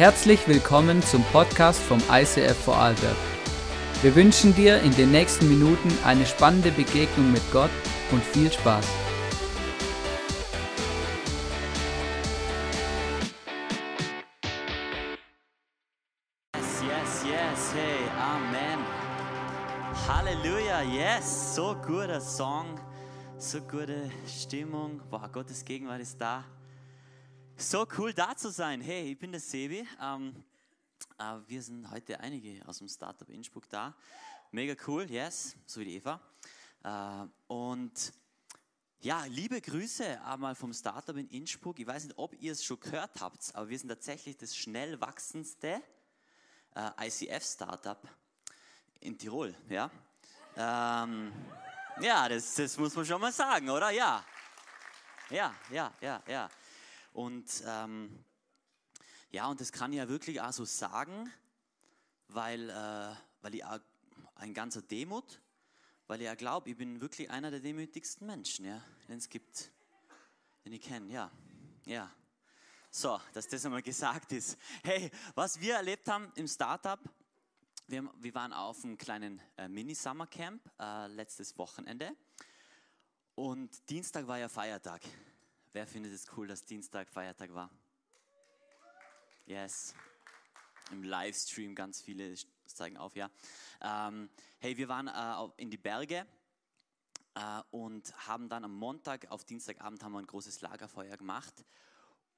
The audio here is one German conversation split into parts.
Herzlich willkommen zum Podcast vom ICF Vorarlberg. Wir wünschen dir in den nächsten Minuten eine spannende Begegnung mit Gott und viel Spaß. Yes, yes, yes, hey, Amen. Halleluja, yes, so guter Song, so gute Stimmung. Boah, Gottes Gegenwart ist da. So cool da zu sein. Hey, ich bin der Sebi. Ähm, äh, wir sind heute einige aus dem Startup Innsbruck da. Mega cool, yes, so wie die Eva. Äh, und ja, liebe Grüße einmal vom Startup in Innsbruck. Ich weiß nicht, ob ihr es schon gehört habt, aber wir sind tatsächlich das schnell wachsendste äh, ICF-Startup in Tirol. Ja, ähm, ja das, das muss man schon mal sagen, oder? Ja, ja, ja, ja, ja. Und ähm, ja, und das kann ich ja wirklich auch so sagen, weil, äh, weil ich auch ein ganzer Demut, weil ich ja glaube, ich bin wirklich einer der demütigsten Menschen, ja, den es gibt, den ich kenne, ja, ja. So, dass das einmal gesagt ist. Hey, was wir erlebt haben im Startup, wir, wir waren auf einem kleinen äh, Mini-Summer-Camp äh, letztes Wochenende und Dienstag war ja Feiertag. Wer findet es cool, dass Dienstag Feiertag war? Yes. Im Livestream ganz viele zeigen auf, ja. Ähm, hey, wir waren äh, in die Berge äh, und haben dann am Montag auf Dienstagabend haben wir ein großes Lagerfeuer gemacht.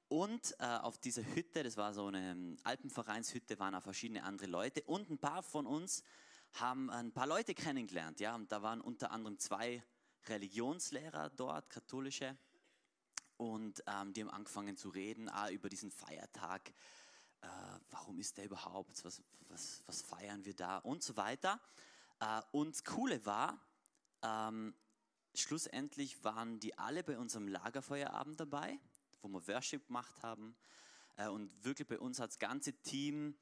Und äh, auf dieser Hütte, das war so eine Alpenvereinshütte, waren auch verschiedene andere Leute. Und ein paar von uns haben ein paar Leute kennengelernt. Ja, und da waren unter anderem zwei Religionslehrer dort, katholische und ähm, die haben angefangen zu reden ah, über diesen Feiertag. Äh, warum ist der überhaupt? Was, was, was, feiern wir da? Und so weiter. Äh, und das Coole war, ähm, schlussendlich waren die alle bei unserem Lagerfeuerabend dabei, wo wir Worship gemacht haben. Äh, und wirklich bei uns hat das ganze Team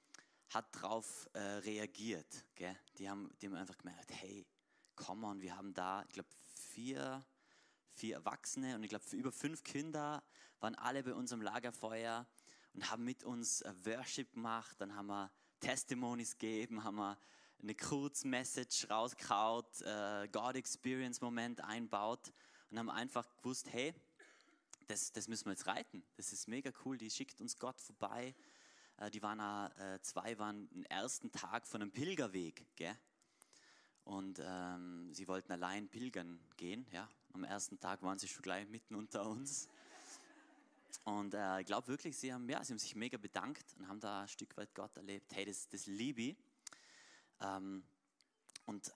hat darauf äh, reagiert. Gell? Die, haben, die haben einfach gemerkt, hey, komm on, wir haben da, ich glaube, vier vier Erwachsene und ich glaube über fünf Kinder waren alle bei unserem Lagerfeuer und haben mit uns äh, Worship gemacht. Dann haben wir Testimonies gegeben, haben wir eine Kurzmessage rausgehaut, äh, God Experience Moment einbaut und haben einfach gewusst, hey, das, das müssen wir jetzt reiten. Das ist mega cool. Die schickt uns Gott vorbei. Äh, die waren äh, zwei waren den ersten Tag von einem Pilgerweg, gell? Und ähm, sie wollten allein pilgern gehen, ja, am ersten Tag waren sie schon gleich mitten unter uns. Und äh, ich glaube wirklich, sie haben, ja, sie haben sich mega bedankt und haben da ein Stück weit Gott erlebt. Hey, das, das liebe ich. Ähm, und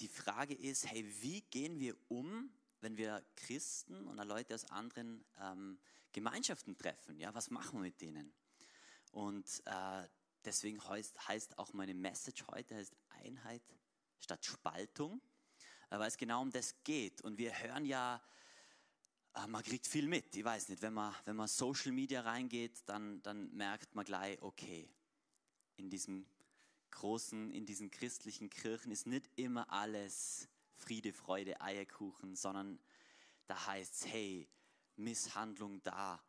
die Frage ist, hey, wie gehen wir um, wenn wir Christen und Leute aus anderen ähm, Gemeinschaften treffen? Ja, was machen wir mit denen? Und äh, deswegen heißt, heißt auch meine Message heute heißt Einheit statt Spaltung. Weil es genau um das geht. Und wir hören ja, äh, man kriegt viel mit. Ich weiß nicht, wenn man, wenn man Social Media reingeht, dann, dann merkt man gleich, okay, in diesem großen, in diesen christlichen Kirchen ist nicht immer alles Friede, Freude, Eierkuchen, sondern da heißt es, hey, Misshandlung da,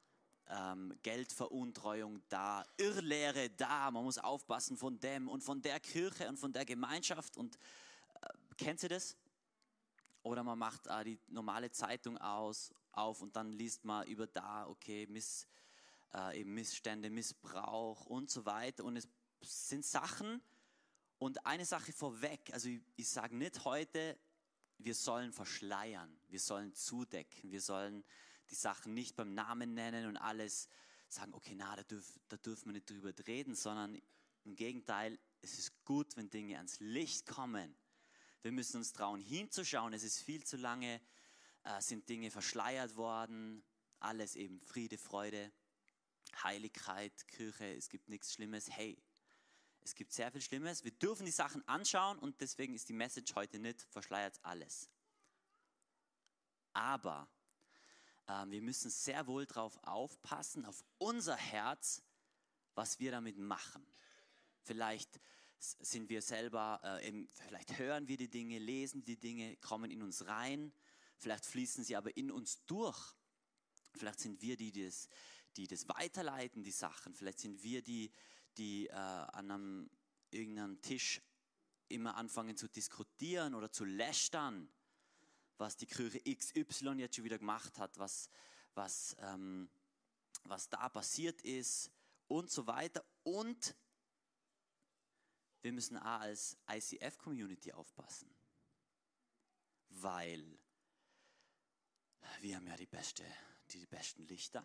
ähm, Geldveruntreuung da, Irrlehre da, man muss aufpassen von dem und von der Kirche und von der Gemeinschaft. Und äh, kennt ihr das? Oder man macht äh, die normale Zeitung aus, auf und dann liest man über da, okay, Miss, äh, Missstände, Missbrauch und so weiter. Und es sind Sachen und eine Sache vorweg, also ich, ich sage nicht heute, wir sollen verschleiern, wir sollen zudecken, wir sollen die Sachen nicht beim Namen nennen und alles sagen, okay, na, da, dürf, da dürfen wir nicht drüber reden, sondern im Gegenteil, es ist gut, wenn Dinge ans Licht kommen wir müssen uns trauen, hinzuschauen. Es ist viel zu lange, äh, sind Dinge verschleiert worden. Alles eben Friede, Freude, Heiligkeit, Kirche. Es gibt nichts Schlimmes. Hey, es gibt sehr viel Schlimmes. Wir dürfen die Sachen anschauen und deswegen ist die Message heute nicht, verschleiert alles. Aber äh, wir müssen sehr wohl darauf aufpassen, auf unser Herz, was wir damit machen. Vielleicht sind wir selber, äh, eben, vielleicht hören wir die Dinge, lesen die Dinge, kommen in uns rein, vielleicht fließen sie aber in uns durch. Vielleicht sind wir die, die, das, die das weiterleiten, die Sachen. Vielleicht sind wir die, die äh, an einem, irgendeinem Tisch immer anfangen zu diskutieren oder zu lästern, was die Kirche XY jetzt schon wieder gemacht hat, was, was, ähm, was da passiert ist und so weiter. Und wir müssen auch als ICF-Community aufpassen, weil wir haben ja die, beste, die besten Lichter,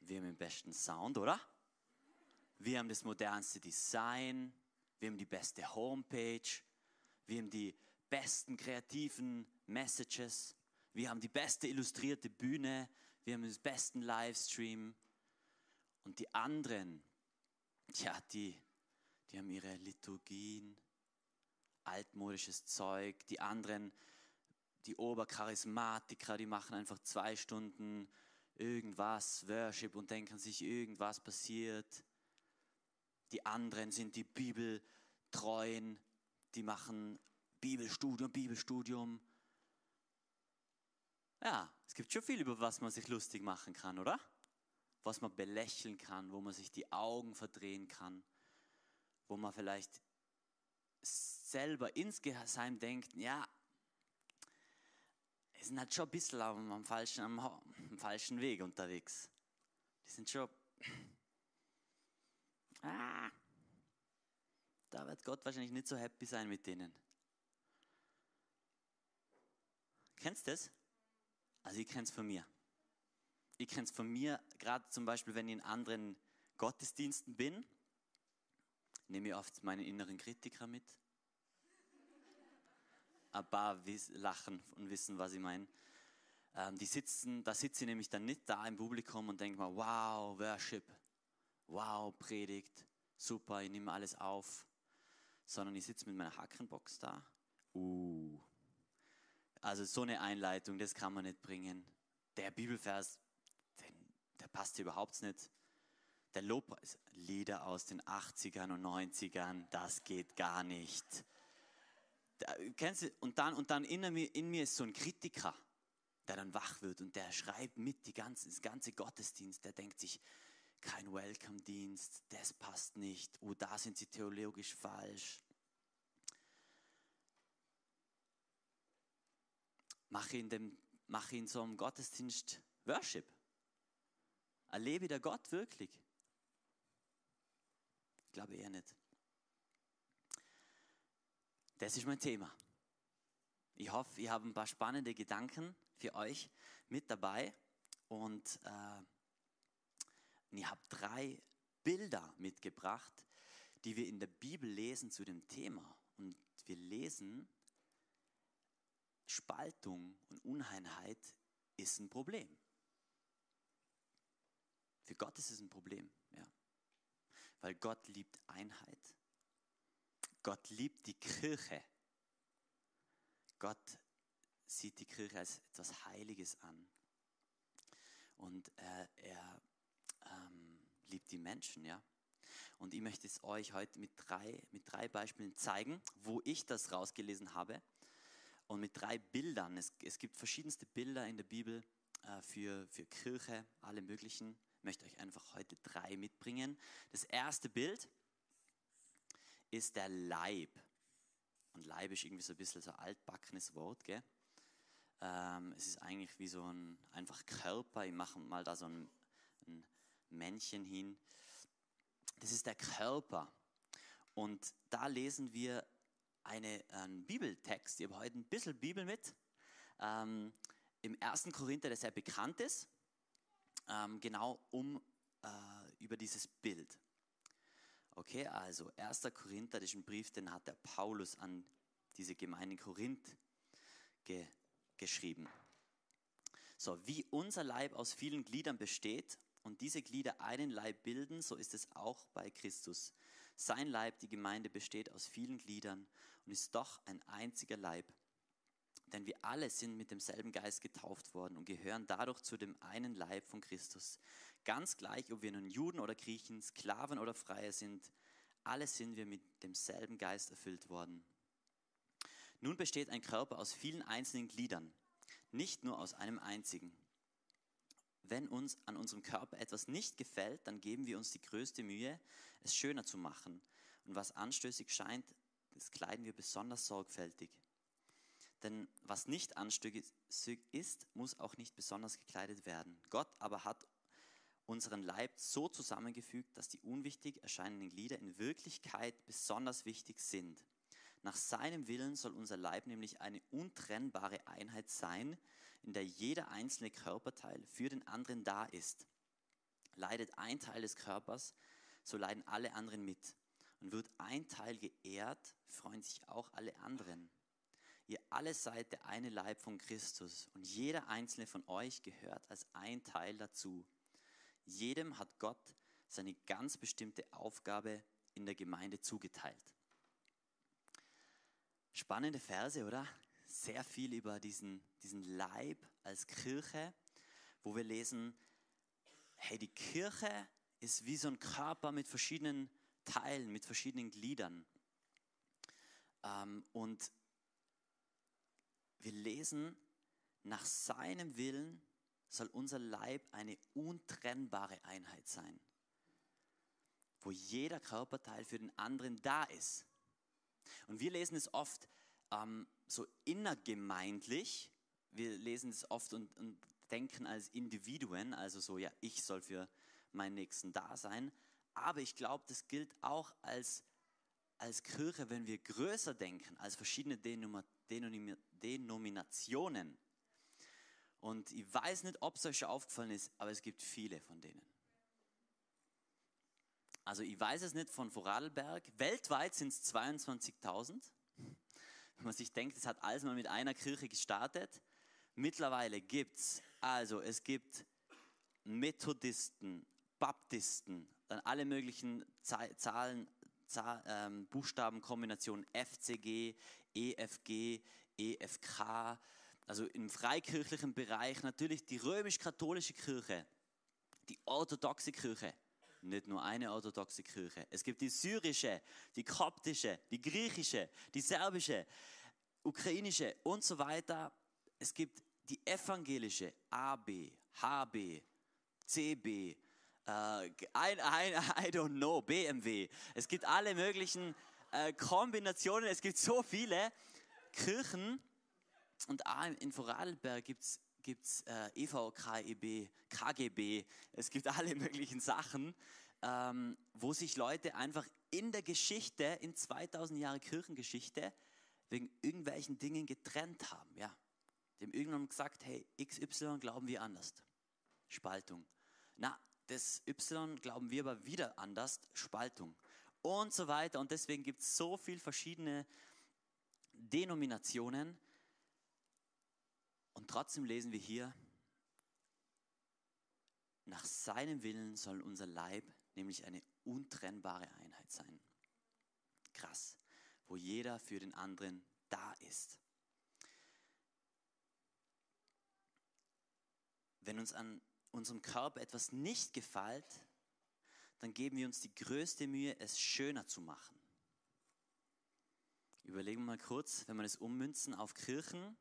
wir haben den besten Sound, oder? Wir haben das modernste Design, wir haben die beste Homepage, wir haben die besten kreativen Messages, wir haben die beste illustrierte Bühne, wir haben den besten Livestream. Und die anderen, ja, die, die haben ihre Liturgien, altmodisches Zeug. Die anderen, die Obercharismatiker, die machen einfach zwei Stunden irgendwas, Worship und denken sich, irgendwas passiert. Die anderen sind die Bibeltreuen, die machen Bibelstudium, Bibelstudium. Ja, es gibt schon viel, über was man sich lustig machen kann, oder? Was man belächeln kann, wo man sich die Augen verdrehen kann, wo man vielleicht selber insgeheim denkt, ja, die sind halt schon ein bisschen am, falschen, am, am falschen Weg unterwegs. Die sind schon ah, da wird Gott wahrscheinlich nicht so happy sein mit denen. Kennst du das? Also ich kenne es von mir. Ich kenne es von mir, gerade zum Beispiel, wenn ich in anderen Gottesdiensten bin, nehme ich oft meinen inneren Kritiker mit. Ein paar lachen und wissen, was ich meine. Ähm, die sitzen, da sitze ich nämlich dann nicht da im Publikum und denke mal, wow, Worship, wow, Predigt, super, ich nehme alles auf, sondern ich sitze mit meiner Hackenbox da. Uh. Also so eine Einleitung, das kann man nicht bringen. Der Bibelvers, den, der passt überhaupt nicht. Der Lobpreis, Lieder aus den 80ern und 90ern, das geht gar nicht. Da, kennst du, und dann, und dann in, mir, in mir ist so ein Kritiker, der dann wach wird und der schreibt mit die ganze, das ganze Gottesdienst, der denkt sich, kein Welcome-Dienst, das passt nicht, oh, da sind sie theologisch falsch. Mache in, dem, mache in so einem Gottesdienst Worship. Erlebe der Gott wirklich? Ich glaube eher nicht. Das ist mein Thema. Ich hoffe, ihr habt ein paar spannende Gedanken für euch mit dabei und äh, ich habe drei Bilder mitgebracht, die wir in der Bibel lesen zu dem Thema. Und wir lesen, Spaltung und Uneinheit ist ein Problem. Für Gott ist es ein Problem, ja. Weil Gott liebt Einheit. Gott liebt die Kirche. Gott sieht die Kirche als etwas Heiliges an. Und äh, er ähm, liebt die Menschen, ja. Und ich möchte es euch heute mit drei, mit drei Beispielen zeigen, wo ich das rausgelesen habe. Und mit drei Bildern. Es, es gibt verschiedenste Bilder in der Bibel äh, für, für Kirche, alle möglichen. Möchte euch einfach heute drei mitbringen. Das erste Bild ist der Leib. Und Leib ist irgendwie so ein bisschen so ein altbackenes Wort, gell? Ähm, es ist eigentlich wie so ein einfach Körper. Ich mache mal da so ein, ein Männchen hin. Das ist der Körper. Und da lesen wir eine, einen Bibeltext. Ich habe heute ein bisschen Bibel mit. Ähm, Im 1. Korinther, der sehr bekannt ist, ähm, genau um äh, über dieses Bild. Okay, also 1. Korinther, das ist ein Brief, den hat der Paulus an diese Gemeinde in Korinth ge geschrieben. So, wie unser Leib aus vielen Gliedern besteht und diese Glieder einen Leib bilden, so ist es auch bei Christus. Sein Leib, die Gemeinde, besteht aus vielen Gliedern und ist doch ein einziger Leib. Denn wir alle sind mit demselben Geist getauft worden und gehören dadurch zu dem einen Leib von Christus. Ganz gleich, ob wir nun Juden oder Griechen, Sklaven oder Freie sind, alle sind wir mit demselben Geist erfüllt worden. Nun besteht ein Körper aus vielen einzelnen Gliedern, nicht nur aus einem einzigen. wenn uns an unserem Körper etwas nicht gefällt, dann geben wir uns die größte Mühe, es schöner zu machen. Und was anstößig scheint, das kleiden wir besonders sorgfältig. Denn was nicht anstößig ist, muss auch nicht besonders gekleidet werden. Gott aber hat unseren Leib so zusammengefügt, dass die unwichtig erscheinenden Glieder in Wirklichkeit besonders wichtig sind. Nach seinem Willen soll unser Leib nämlich eine untrennbare Einheit sein, in der jeder einzelne Körperteil für den anderen da ist. Leidet ein Teil des Körpers, so leiden alle anderen mit. Und wird ein Teil geehrt, freuen sich auch alle anderen. Ihr alle seid der eine Leib von Christus und jeder einzelne von euch gehört als ein Teil dazu. Jedem hat Gott seine ganz bestimmte Aufgabe in der Gemeinde zugeteilt. Spannende Verse, oder? Sehr viel über diesen, diesen Leib als Kirche, wo wir lesen, hey, die Kirche ist wie so ein Körper mit verschiedenen Teilen, mit verschiedenen Gliedern. Ähm, und wir lesen, nach seinem Willen soll unser Leib eine untrennbare Einheit sein, wo jeder Körperteil für den anderen da ist. Und wir lesen es oft ähm, so innergemeindlich, wir lesen es oft und, und denken als Individuen, also so, ja, ich soll für meinen Nächsten da sein. Aber ich glaube, das gilt auch als, als Kirche, wenn wir größer denken, als verschiedene Denominationen. Und ich weiß nicht, ob es euch schon aufgefallen ist, aber es gibt viele von denen. Also ich weiß es nicht von Vorarlberg. Weltweit sind es 22.000. Wenn man sich denkt, es hat alles mal mit einer Kirche gestartet. Mittlerweile gibt es, also es gibt Methodisten, Baptisten, dann alle möglichen Zahlen, Zahl, ähm, Buchstabenkombinationen, FCG, EFG, EFK, also im freikirchlichen Bereich natürlich die römisch-katholische Kirche, die orthodoxe Kirche, nicht nur eine orthodoxe Kirche. Es gibt die syrische, die koptische, die griechische, die serbische, ukrainische und so weiter. Es gibt die evangelische AB, HB, CB, ein, ein, I don't know, BMW. Es gibt alle möglichen äh, Kombinationen. Es gibt so viele Kirchen. Und in Vorarlberg gibt es gibt's äh, EVKEB, KGB, es gibt alle möglichen Sachen, ähm, wo sich Leute einfach in der Geschichte, in 2000 Jahre Kirchengeschichte, wegen irgendwelchen Dingen getrennt haben. Ja. Haben irgendwann gesagt, hey, XY glauben wir anders. Spaltung. Na, das Y glauben wir aber wieder anders. Spaltung. Und so weiter. Und deswegen gibt es so viele verschiedene Denominationen, und trotzdem lesen wir hier, nach seinem Willen soll unser Leib nämlich eine untrennbare Einheit sein. Krass, wo jeder für den anderen da ist. Wenn uns an unserem Körper etwas nicht gefällt, dann geben wir uns die größte Mühe, es schöner zu machen. Überlegen wir mal kurz, wenn wir es ummünzen auf Kirchen,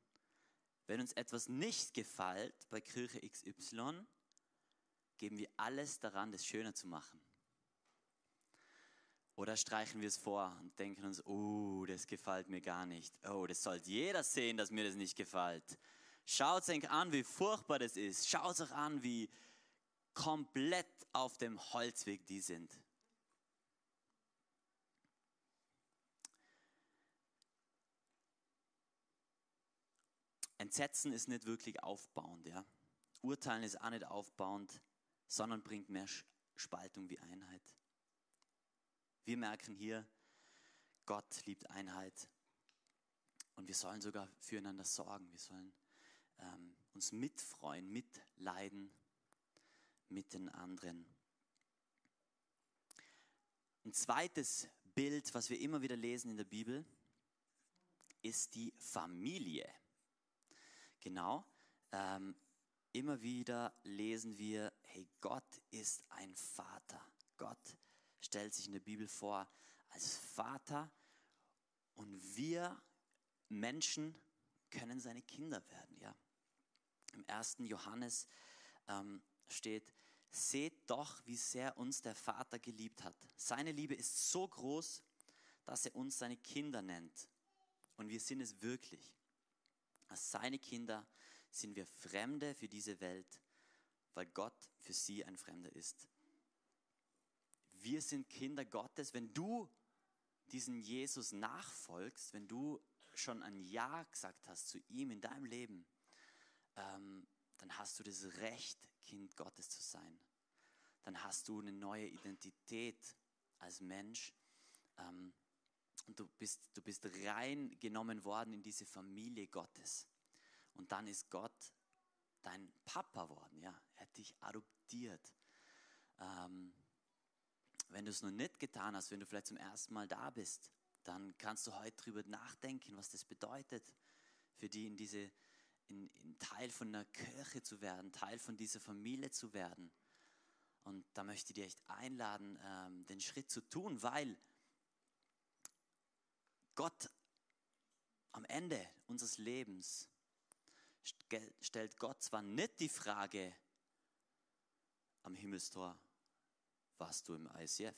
wenn uns etwas nicht gefällt bei Kirche XY, geben wir alles daran, das schöner zu machen. Oder streichen wir es vor und denken uns, oh, das gefällt mir gar nicht. Oh, das sollte jeder sehen, dass mir das nicht gefällt. Schaut euch an, wie furchtbar das ist. Schaut euch an, wie komplett auf dem Holzweg die sind. Entsetzen ist nicht wirklich aufbauend. Ja? Urteilen ist auch nicht aufbauend, sondern bringt mehr Spaltung wie Einheit. Wir merken hier, Gott liebt Einheit und wir sollen sogar füreinander sorgen. Wir sollen ähm, uns mitfreuen, mitleiden mit den anderen. Ein zweites Bild, was wir immer wieder lesen in der Bibel, ist die Familie. Genau. Ähm, immer wieder lesen wir, hey, Gott ist ein Vater. Gott stellt sich in der Bibel vor als Vater und wir Menschen können seine Kinder werden. Ja. Im ersten Johannes ähm, steht, seht doch, wie sehr uns der Vater geliebt hat. Seine Liebe ist so groß, dass er uns seine Kinder nennt. Und wir sind es wirklich. Als seine Kinder sind wir Fremde für diese Welt, weil Gott für sie ein Fremder ist. Wir sind Kinder Gottes. Wenn du diesen Jesus nachfolgst, wenn du schon ein Ja gesagt hast zu ihm in deinem Leben, ähm, dann hast du das Recht, Kind Gottes zu sein. Dann hast du eine neue Identität als Mensch. Ähm, und du bist, du bist reingenommen worden in diese Familie Gottes. Und dann ist Gott dein Papa worden. Ja? Er hat dich adoptiert. Ähm, wenn du es noch nicht getan hast, wenn du vielleicht zum ersten Mal da bist, dann kannst du heute darüber nachdenken, was das bedeutet, für die in diese, in, in Teil von einer Kirche zu werden, Teil von dieser Familie zu werden. Und da möchte ich dir echt einladen, ähm, den Schritt zu tun, weil Gott am Ende unseres Lebens stellt Gott zwar nicht die Frage am Himmelstor, warst du im ICF?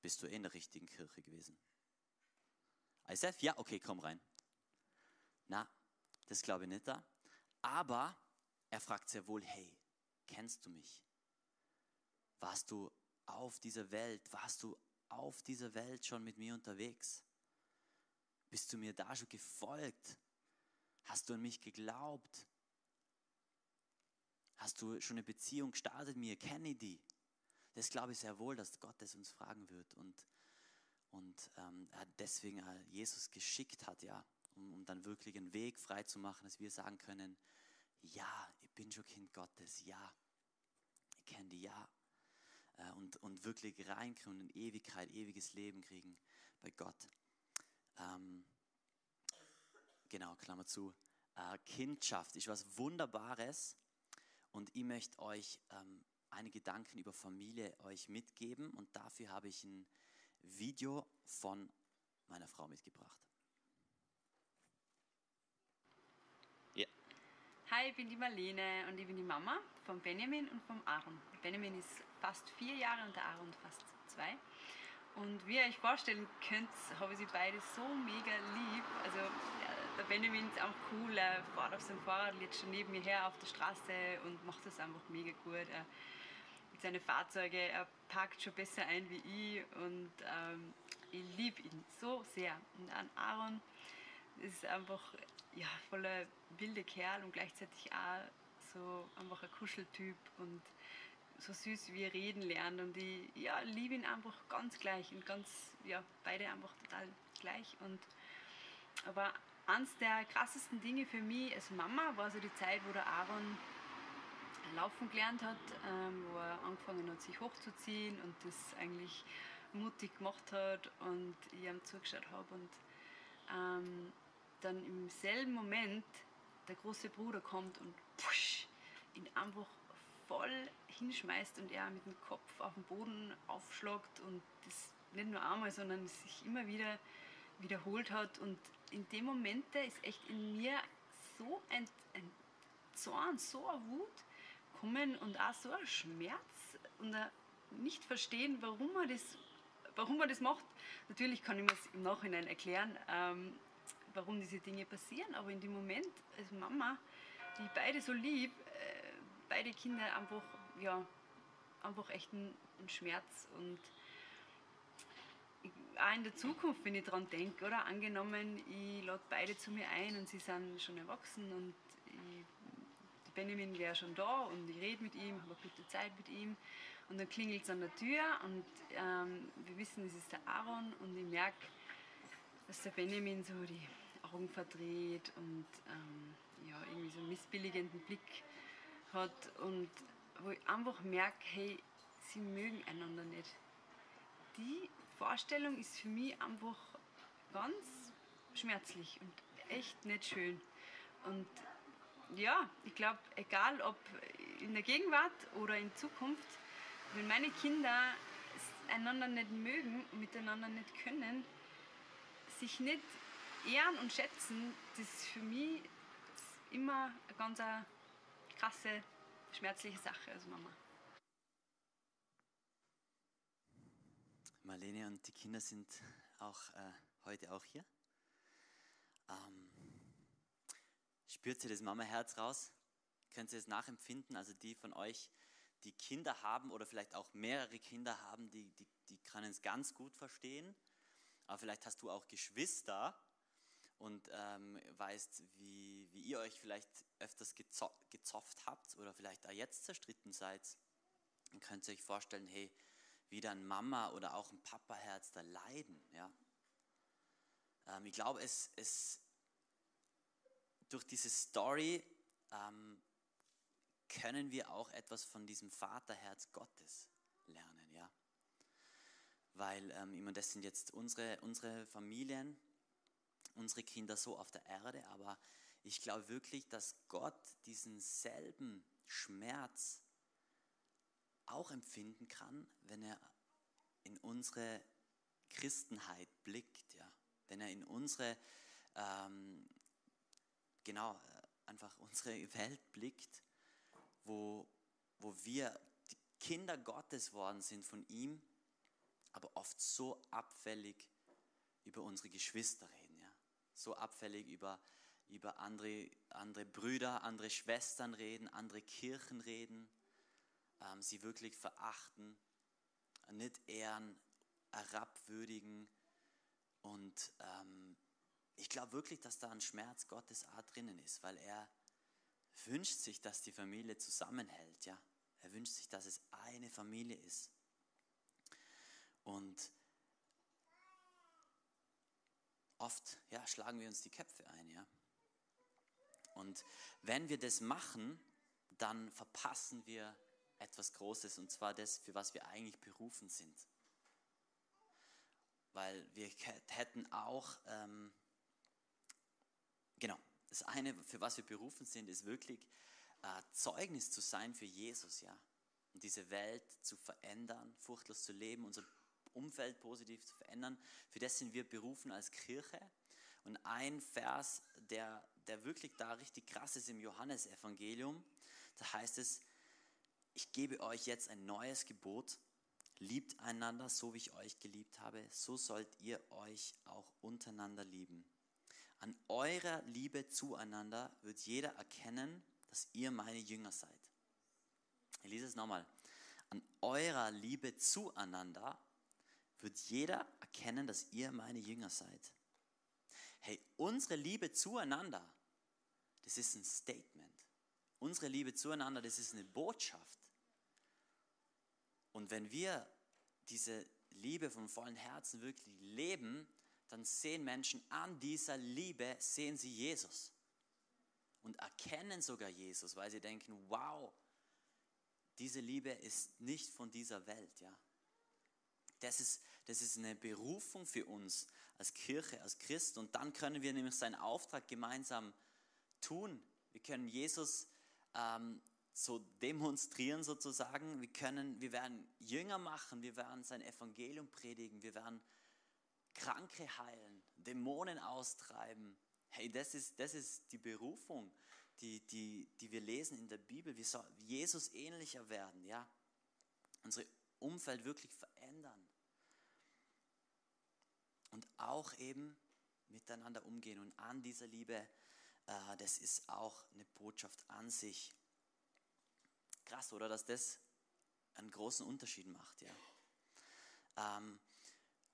Bist du in der richtigen Kirche gewesen? ICF? Ja, okay, komm rein. Na, das glaube ich nicht da. Aber er fragt sehr wohl, hey, kennst du mich? Warst du auf dieser Welt? Warst du auf dieser Welt schon mit mir unterwegs? Bist du mir da schon gefolgt? Hast du an mich geglaubt? Hast du schon eine Beziehung gestartet mit mir? Kenne ich die? Das glaube ich sehr wohl, dass Gott das uns fragen wird und, und ähm, deswegen Jesus geschickt hat, ja, um, um dann wirklich einen Weg frei zu machen, dass wir sagen können, ja, ich bin schon Kind Gottes, ja, ich kenne die, ja. Äh, und, und wirklich reinkommen in Ewigkeit, ewiges Leben kriegen bei Gott. Ähm, genau, Klammer zu. Äh, Kindschaft ist was Wunderbares und ich möchte euch ähm, einige Gedanken über Familie euch mitgeben und dafür habe ich ein Video von meiner Frau mitgebracht. Hi, ich bin die Marlene und ich bin die Mama von Benjamin und vom Aaron. Benjamin ist fast vier Jahre und der Aaron fast zwei. Und wie ihr euch vorstellen könnt, habe ich sie beide so mega lieb. Also der Benjamin ist auch cool, er fährt auf seinem Fahrrad jetzt schon neben mir her auf der Straße und macht das einfach mega gut. Er mit seinen Fahrzeugen, er packt schon besser ein wie ich und ähm, ich liebe ihn so sehr. Und an Aaron ist einfach ja, voller wilde Kerl und gleichzeitig auch so einfach ein Kuscheltyp und so süß, wie er reden lernt. Und ich ja, liebe ihn einfach ganz gleich und ganz, ja, beide einfach total gleich. Und aber eines der krassesten Dinge für mich als Mama war so die Zeit, wo der Aaron laufen gelernt hat, ähm, wo er angefangen hat, sich hochzuziehen und das eigentlich mutig gemacht hat und ich ihm zugeschaut habe und ähm, dann im selben Moment der große Bruder kommt und push, ihn einfach voll hinschmeißt und er mit dem Kopf auf den Boden aufschlagt und das nicht nur einmal, sondern sich immer wieder wiederholt hat. Und in dem Moment ist echt in mir so ein, ein Zorn, so eine Wut kommen und auch so ein Schmerz und ein nicht verstehen, warum man das, warum man das macht. Natürlich kann ich mir es im Nachhinein erklären, ähm, warum diese Dinge passieren, aber in dem Moment als Mama, die beide so lieb, äh, beide Kinder einfach, ja, einfach echt ein, Schmerz und auch in der Zukunft, wenn ich daran denke, oder? Angenommen, ich lade beide zu mir ein und sie sind schon erwachsen und ich, Benjamin wäre schon da und ich rede mit ihm, habe eine gute Zeit mit ihm und dann klingelt es an der Tür und ähm, wir wissen, es ist der Aaron und ich merke, dass der Benjamin so die Augen verdreht und ähm, ja, irgendwie so einen missbilligenden Blick hat und wo ich einfach merke, hey, sie mögen einander nicht. Die Vorstellung ist für mich einfach ganz schmerzlich und echt nicht schön. Und ja, ich glaube, egal ob in der Gegenwart oder in Zukunft, wenn meine Kinder einander nicht mögen miteinander nicht können, sich nicht ehren und schätzen, das ist für mich immer eine ganz krasse schmerzliche Sache als Mama. Marlene und die Kinder sind auch äh, heute auch hier. Ähm, spürt sie das Mama-Herz raus? Könnt ihr es nachempfinden? Also die von euch, die Kinder haben oder vielleicht auch mehrere Kinder haben, die, die, die können es ganz gut verstehen. Aber vielleicht hast du auch Geschwister und ähm, weißt, wie, wie ihr euch vielleicht öfters gezo gezopft habt oder vielleicht auch jetzt zerstritten seid. Dann könnt ihr euch vorstellen, hey, wie dann Mama oder auch ein Papa-Herz da leiden. Ja? Ähm, ich glaube, es, es durch diese Story ähm, können wir auch etwas von diesem Vaterherz Gottes lernen, ja. Weil, ähm, ich das sind jetzt unsere, unsere Familien, unsere Kinder so auf der Erde, aber ich glaube wirklich, dass Gott diesen selben Schmerz auch empfinden kann, wenn er in unsere Christenheit blickt, ja. Wenn er in unsere, ähm, genau, äh, einfach unsere Welt blickt, wo, wo wir Kinder Gottes worden sind von ihm, aber oft so abfällig über unsere Geschwister reden. So abfällig über, über andere, andere Brüder, andere Schwestern reden, andere Kirchen reden, ähm, sie wirklich verachten, nicht ehren, herabwürdigen. Und ähm, ich glaube wirklich, dass da ein Schmerz Gottes Art drinnen ist, weil er wünscht sich, dass die Familie zusammenhält. Ja? Er wünscht sich, dass es eine Familie ist. Und oft ja, schlagen wir uns die Köpfe ein. Ja? Und wenn wir das machen, dann verpassen wir etwas Großes, und zwar das, für was wir eigentlich berufen sind. Weil wir hätten auch, ähm, genau, das eine, für was wir berufen sind, ist wirklich äh, Zeugnis zu sein für Jesus, ja. Und diese Welt zu verändern, furchtlos zu leben, unser Umfeld positiv zu verändern. Für das sind wir berufen als Kirche. Und ein Vers, der, der wirklich da richtig krass ist im Johannesevangelium, da heißt es, ich gebe euch jetzt ein neues Gebot, liebt einander, so wie ich euch geliebt habe, so sollt ihr euch auch untereinander lieben. An eurer Liebe zueinander wird jeder erkennen, dass ihr meine Jünger seid. Ich lese es nochmal. An eurer Liebe zueinander wird jeder erkennen, dass ihr meine Jünger seid. Hey, unsere Liebe zueinander, das ist ein Statement. Unsere Liebe zueinander, das ist eine Botschaft. Und wenn wir diese Liebe von vollen Herzen wirklich leben, dann sehen Menschen an dieser Liebe, sehen sie Jesus. Und erkennen sogar Jesus, weil sie denken, wow, diese Liebe ist nicht von dieser Welt, ja. Das ist, das ist eine Berufung für uns als Kirche, als Christ. Und dann können wir nämlich seinen Auftrag gemeinsam tun. Wir können Jesus ähm, so demonstrieren sozusagen. Wir können, wir werden Jünger machen, wir werden sein Evangelium predigen, wir werden Kranke heilen, Dämonen austreiben. Hey, das ist, das ist die Berufung, die, die, die wir lesen in der Bibel. Wir sollen Jesus ähnlicher werden, ja. Unsere Umfeld wirklich verändern. Und auch eben miteinander umgehen. Und an dieser Liebe, äh, das ist auch eine Botschaft an sich. Krass, oder? Dass das einen großen Unterschied macht, ja. Ähm,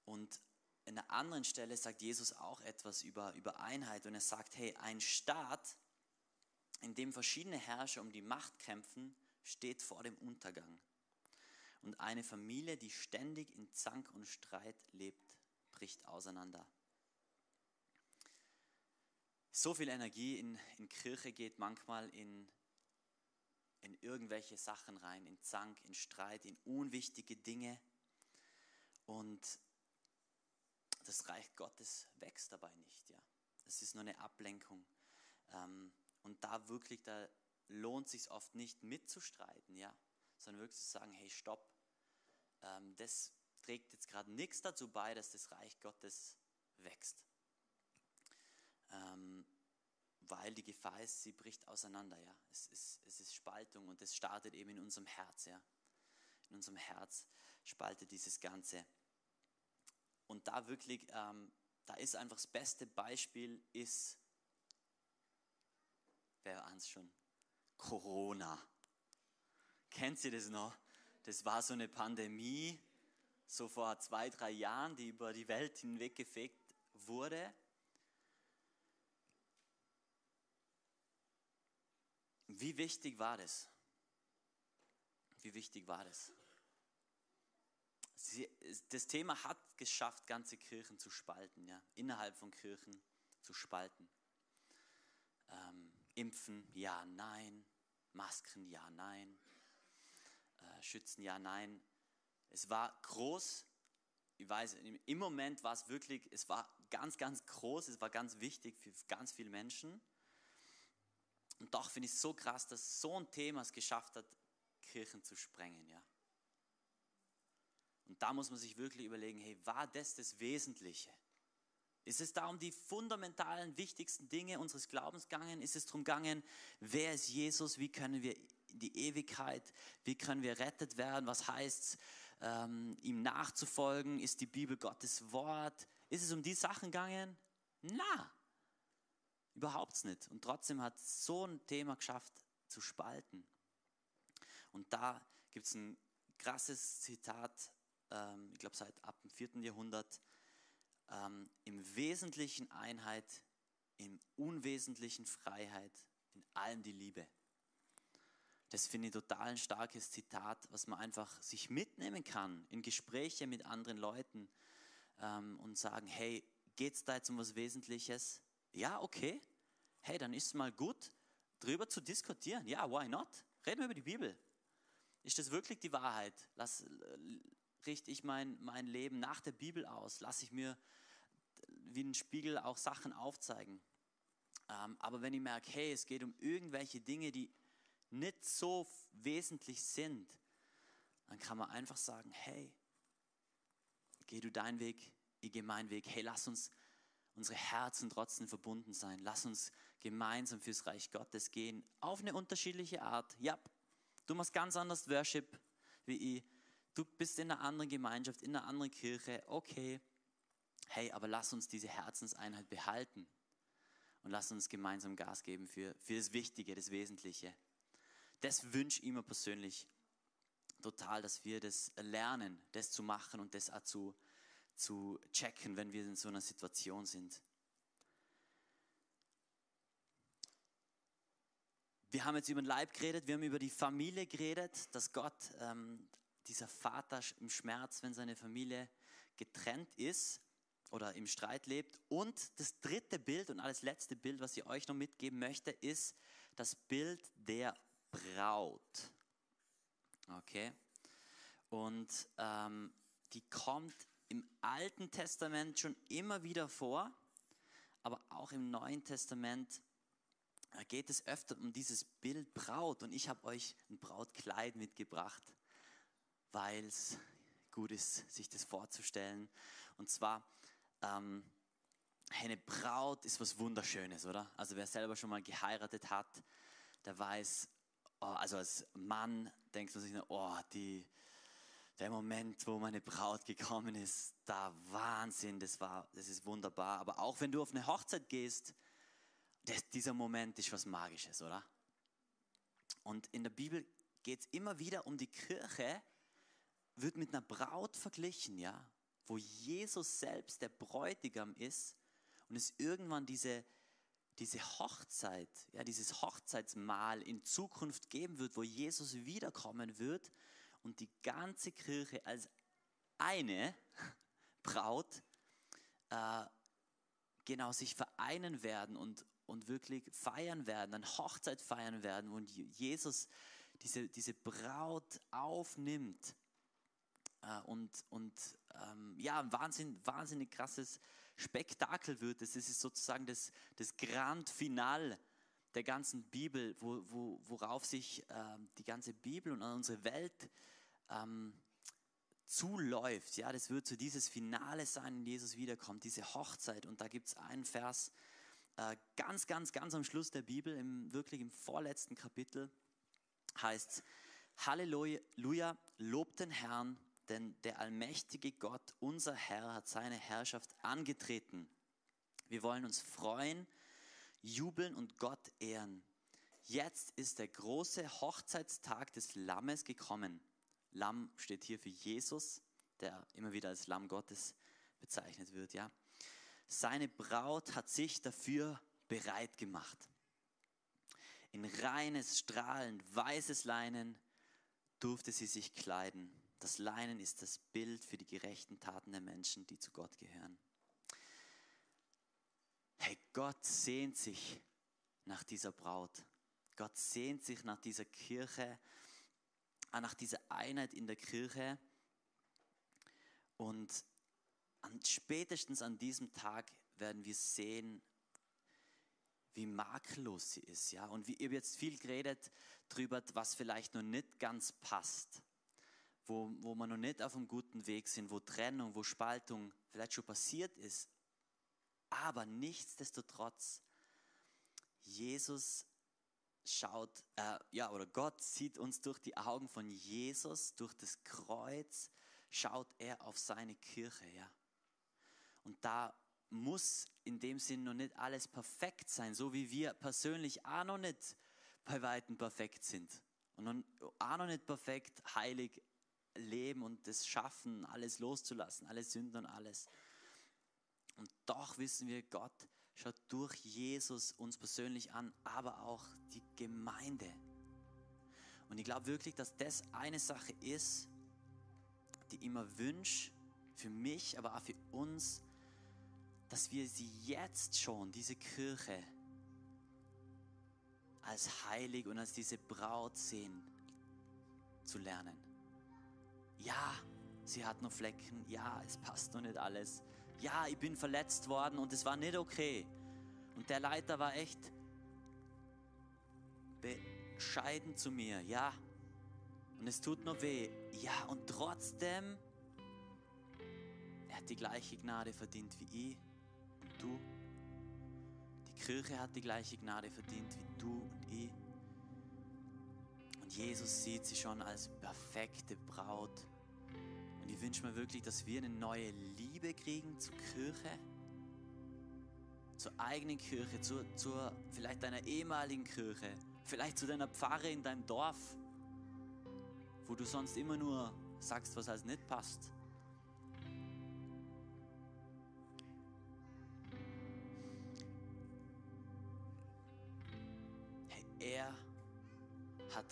und in einer anderen Stelle sagt Jesus auch etwas über, über Einheit und er sagt, hey, ein Staat, in dem verschiedene Herrscher um die Macht kämpfen, steht vor dem Untergang. Und eine Familie, die ständig in Zank und Streit lebt, bricht auseinander. So viel Energie in, in Kirche geht manchmal in in irgendwelche Sachen rein, in Zank, in Streit, in unwichtige Dinge. Und das Reich Gottes wächst dabei nicht. Ja. Es ist nur eine Ablenkung. Ähm, und da wirklich, da lohnt sich oft nicht mitzustreiten, ja, sondern wirklich zu sagen, hey, stopp, ähm, das trägt jetzt gerade nichts dazu bei, dass das Reich Gottes wächst. Ähm, weil die Gefahr ist, sie bricht auseinander. Ja? Es, ist, es ist Spaltung und es startet eben in unserem Herz. Ja? In unserem Herz spaltet dieses Ganze. Und da wirklich, ähm, da ist einfach das beste Beispiel, ist, wer ahnt schon, Corona. Kennt ihr das noch? Das war so eine Pandemie, so vor zwei, drei Jahren, die über die Welt hinweggefegt wurde. Wie wichtig war das? Wie wichtig war das? das Thema hat geschafft, ganze Kirchen zu spalten, ja, innerhalb von Kirchen zu spalten. Ähm, Impfen, ja, nein. Masken, ja, nein. Äh, Schützen, ja, nein. Es war groß. Ich weiß, im Moment war es wirklich, es war ganz, ganz groß, es war ganz wichtig für ganz viele Menschen. Und doch finde ich es so krass, dass so ein Thema es geschafft hat, Kirchen zu sprengen, ja. Und da muss man sich wirklich überlegen, hey, war das das Wesentliche? Ist es da um die fundamentalen, wichtigsten Dinge unseres Glaubens gegangen? Ist es darum gegangen, wer ist Jesus? Wie können wir in die Ewigkeit, wie können wir rettet werden? Was heißt es, ähm, ihm nachzufolgen? Ist die Bibel Gottes Wort? Ist es um die Sachen gegangen? Na, überhaupt nicht. Und trotzdem hat so ein Thema geschafft zu spalten. Und da gibt es ein krasses Zitat, ähm, ich glaube seit ab dem 4. Jahrhundert, ähm, im Wesentlichen Einheit, im Unwesentlichen Freiheit, in allem die Liebe. Das finde ich total ein starkes Zitat, was man einfach sich mitnehmen kann in Gespräche mit anderen Leuten ähm, und sagen, hey, geht es da jetzt um was Wesentliches? Ja, okay. Hey, dann ist es mal gut, drüber zu diskutieren. Ja, why not? Reden wir über die Bibel. Ist das wirklich die Wahrheit? Lass, richte ich mein, mein Leben nach der Bibel aus? Lasse ich mir wie ein Spiegel auch Sachen aufzeigen? Ähm, aber wenn ich merke, hey, es geht um irgendwelche Dinge, die nicht so wesentlich sind, dann kann man einfach sagen, hey, geh du deinen Weg, ich gehe meinen Weg. Hey, lass uns unsere Herzen trotzdem verbunden sein. Lass uns gemeinsam fürs Reich Gottes gehen, auf eine unterschiedliche Art. Ja, du machst ganz anders Worship wie ich. Du bist in einer anderen Gemeinschaft, in einer anderen Kirche. Okay. Hey, aber lass uns diese Herzenseinheit behalten und lass uns gemeinsam Gas geben für, für das Wichtige, das Wesentliche. Das wünsche ich mir persönlich total, dass wir das lernen, das zu machen und das auch zu, zu checken, wenn wir in so einer Situation sind. Wir haben jetzt über den Leib geredet, wir haben über die Familie geredet, dass Gott, ähm, dieser Vater im Schmerz, wenn seine Familie getrennt ist oder im Streit lebt. Und das dritte Bild und alles letzte Bild, was ich euch noch mitgeben möchte, ist das Bild der Braut. Okay? Und ähm, die kommt im Alten Testament schon immer wieder vor, aber auch im Neuen Testament geht es öfter um dieses Bild Braut. Und ich habe euch ein Brautkleid mitgebracht, weil es gut ist, sich das vorzustellen. Und zwar, ähm, eine Braut ist was Wunderschönes, oder? Also wer selber schon mal geheiratet hat, der weiß, oh, also als Mann denkt man sich, oh, die, der Moment, wo meine Braut gekommen ist, da Wahnsinn, das war, das ist wunderbar. Aber auch wenn du auf eine Hochzeit gehst, das, dieser Moment ist was Magisches, oder? Und in der Bibel geht es immer wieder um die Kirche, wird mit einer Braut verglichen, ja, wo Jesus selbst der Bräutigam ist und es irgendwann diese, diese Hochzeit, ja, dieses Hochzeitsmahl in Zukunft geben wird, wo Jesus wiederkommen wird und die ganze Kirche als eine Braut äh, genau sich vereinen werden und, und wirklich feiern werden, eine Hochzeit feiern werden und Jesus diese, diese Braut aufnimmt äh, und, und ähm, ja, ein Wahnsinn, wahnsinnig krasses Spektakel wird. Das ist sozusagen das, das Grand Final der ganzen Bibel, wo, wo, worauf sich ähm, die ganze Bibel und unsere Welt ähm, zuläuft. Ja, das wird so dieses Finale sein, wenn Jesus wiederkommt, diese Hochzeit. Und da gibt es einen Vers, äh, ganz, ganz, ganz am Schluss der Bibel, im, wirklich im vorletzten Kapitel, heißt es, Halleluja, lobt den Herrn, denn der allmächtige Gott, unser Herr, hat seine Herrschaft angetreten. Wir wollen uns freuen, jubeln und Gott ehren. Jetzt ist der große Hochzeitstag des Lammes gekommen. Lamm steht hier für Jesus, der immer wieder als Lamm Gottes bezeichnet wird, ja. Seine Braut hat sich dafür bereit gemacht. In reines, strahlend weißes Leinen durfte sie sich kleiden. Das Leinen ist das Bild für die gerechten Taten der Menschen, die zu Gott gehören. Hey, Gott sehnt sich nach dieser Braut. Gott sehnt sich nach dieser Kirche, nach dieser Einheit in der Kirche. Und an, spätestens an diesem Tag werden wir sehen, wie makellos sie ist. Ja? Und wie, ihr jetzt viel geredet darüber, was vielleicht noch nicht ganz passt, wo, wo wir noch nicht auf einem guten Weg sind, wo Trennung, wo Spaltung vielleicht schon passiert ist. Aber nichtsdestotrotz, Jesus schaut, äh, ja, oder Gott sieht uns durch die Augen von Jesus, durch das Kreuz, schaut er auf seine Kirche, ja. Und da muss in dem Sinn noch nicht alles perfekt sein, so wie wir persönlich auch noch nicht bei Weitem perfekt sind. Und auch noch nicht perfekt heilig leben und das schaffen, alles loszulassen, alle Sünden und alles. Und doch wissen wir, Gott schaut durch Jesus uns persönlich an, aber auch die Gemeinde. Und ich glaube wirklich, dass das eine Sache ist, die immer wünsche, für mich, aber auch für uns, dass wir sie jetzt schon, diese Kirche, als heilig und als diese Braut sehen zu lernen. Ja, sie hat noch Flecken, ja, es passt noch nicht alles. Ja, ich bin verletzt worden und es war nicht okay. Und der Leiter war echt bescheiden zu mir, ja. Und es tut noch weh, ja. Und trotzdem, er hat die gleiche Gnade verdient wie ich du. Die Kirche hat die gleiche Gnade verdient wie du und ich. Und Jesus sieht sie schon als perfekte Braut. Und ich wünsche mir wirklich, dass wir eine neue Liebe kriegen zur Kirche, zur eigenen Kirche, zur, zur vielleicht deiner ehemaligen Kirche, vielleicht zu deiner Pfarre in deinem Dorf, wo du sonst immer nur sagst, was alles nicht passt.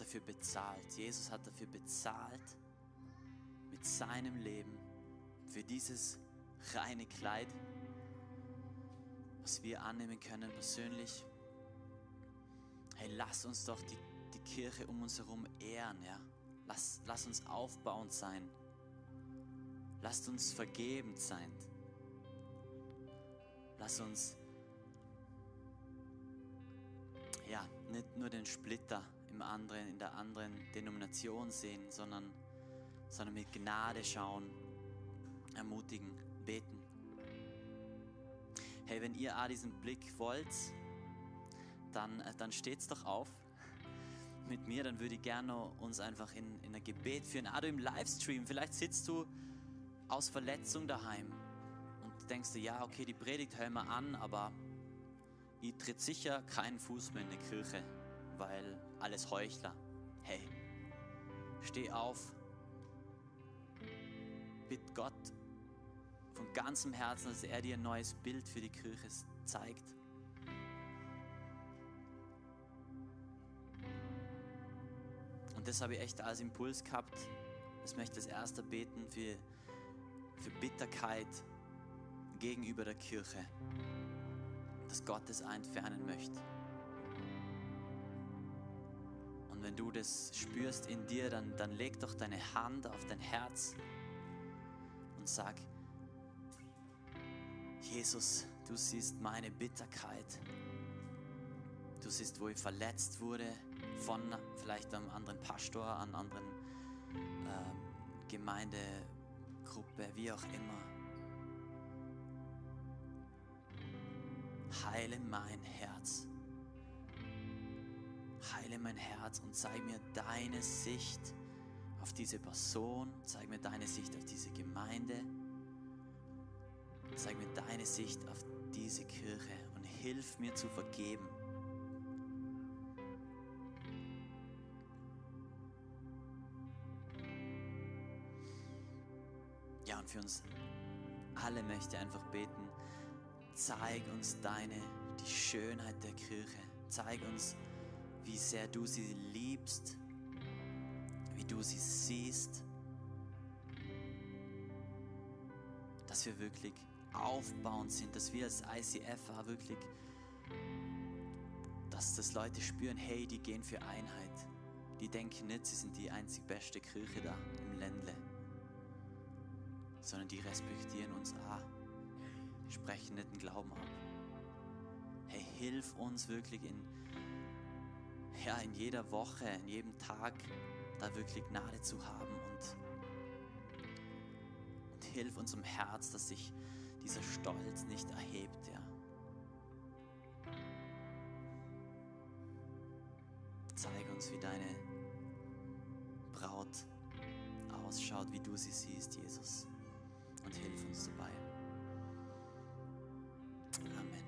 Dafür bezahlt. Jesus hat dafür bezahlt mit seinem Leben für dieses reine Kleid, was wir annehmen können persönlich. Hey, lass uns doch die, die Kirche um uns herum ehren, ja. Lass, lass uns aufbauend sein. Lasst uns vergebend sein. Lass uns ja, nicht nur den Splitter im anderen, in der anderen Denomination sehen, sondern, sondern mit Gnade schauen, ermutigen, beten. Hey, wenn ihr auch diesen Blick wollt, dann, äh, dann steht's doch auf mit mir, dann würde ich gerne uns einfach in, in ein Gebet führen. Ah, du im Livestream, vielleicht sitzt du aus Verletzung daheim und denkst du, ja, okay, die Predigt hören wir an, aber ich tritt sicher keinen Fuß mehr in die Kirche, weil alles Heuchler. Hey, steh auf, bitt Gott von ganzem Herzen, dass er dir ein neues Bild für die Kirche zeigt. Und das habe ich echt als Impuls gehabt. Das möchte ich als erster beten für, für Bitterkeit gegenüber der Kirche dass Gott es entfernen möchte. Und wenn du das spürst in dir, dann, dann leg doch deine Hand auf dein Herz und sag, Jesus, du siehst meine Bitterkeit. Du siehst, wo ich verletzt wurde von vielleicht einem anderen Pastor, an anderen äh, Gemeindegruppe, wie auch immer. heile mein Herz. Heile mein Herz und zeig mir deine Sicht auf diese Person, zeig mir deine Sicht auf diese Gemeinde, zeig mir deine Sicht auf diese Kirche und hilf mir zu vergeben. Ja, und für uns alle möchte ich einfach beten, zeig uns deine, die Schönheit der Kirche. Zeig uns, wie sehr du sie liebst, wie du sie siehst. Dass wir wirklich aufbauend sind, dass wir als ICF wirklich, dass das Leute spüren, hey, die gehen für Einheit. Die denken nicht, sie sind die einzig beste Kirche da im Ländle sondern die respektieren uns auch, sprechen nicht den Glauben ab. Hey, hilf uns wirklich in, ja, in jeder Woche, in jedem Tag da wirklich Gnade zu haben und, und hilf unserem Herz, dass sich dieser Stolz nicht erhebt, ja. Zeige uns, wie deine Braut ausschaut, wie du sie siehst, Jesus und hilf uns dabei. Amen.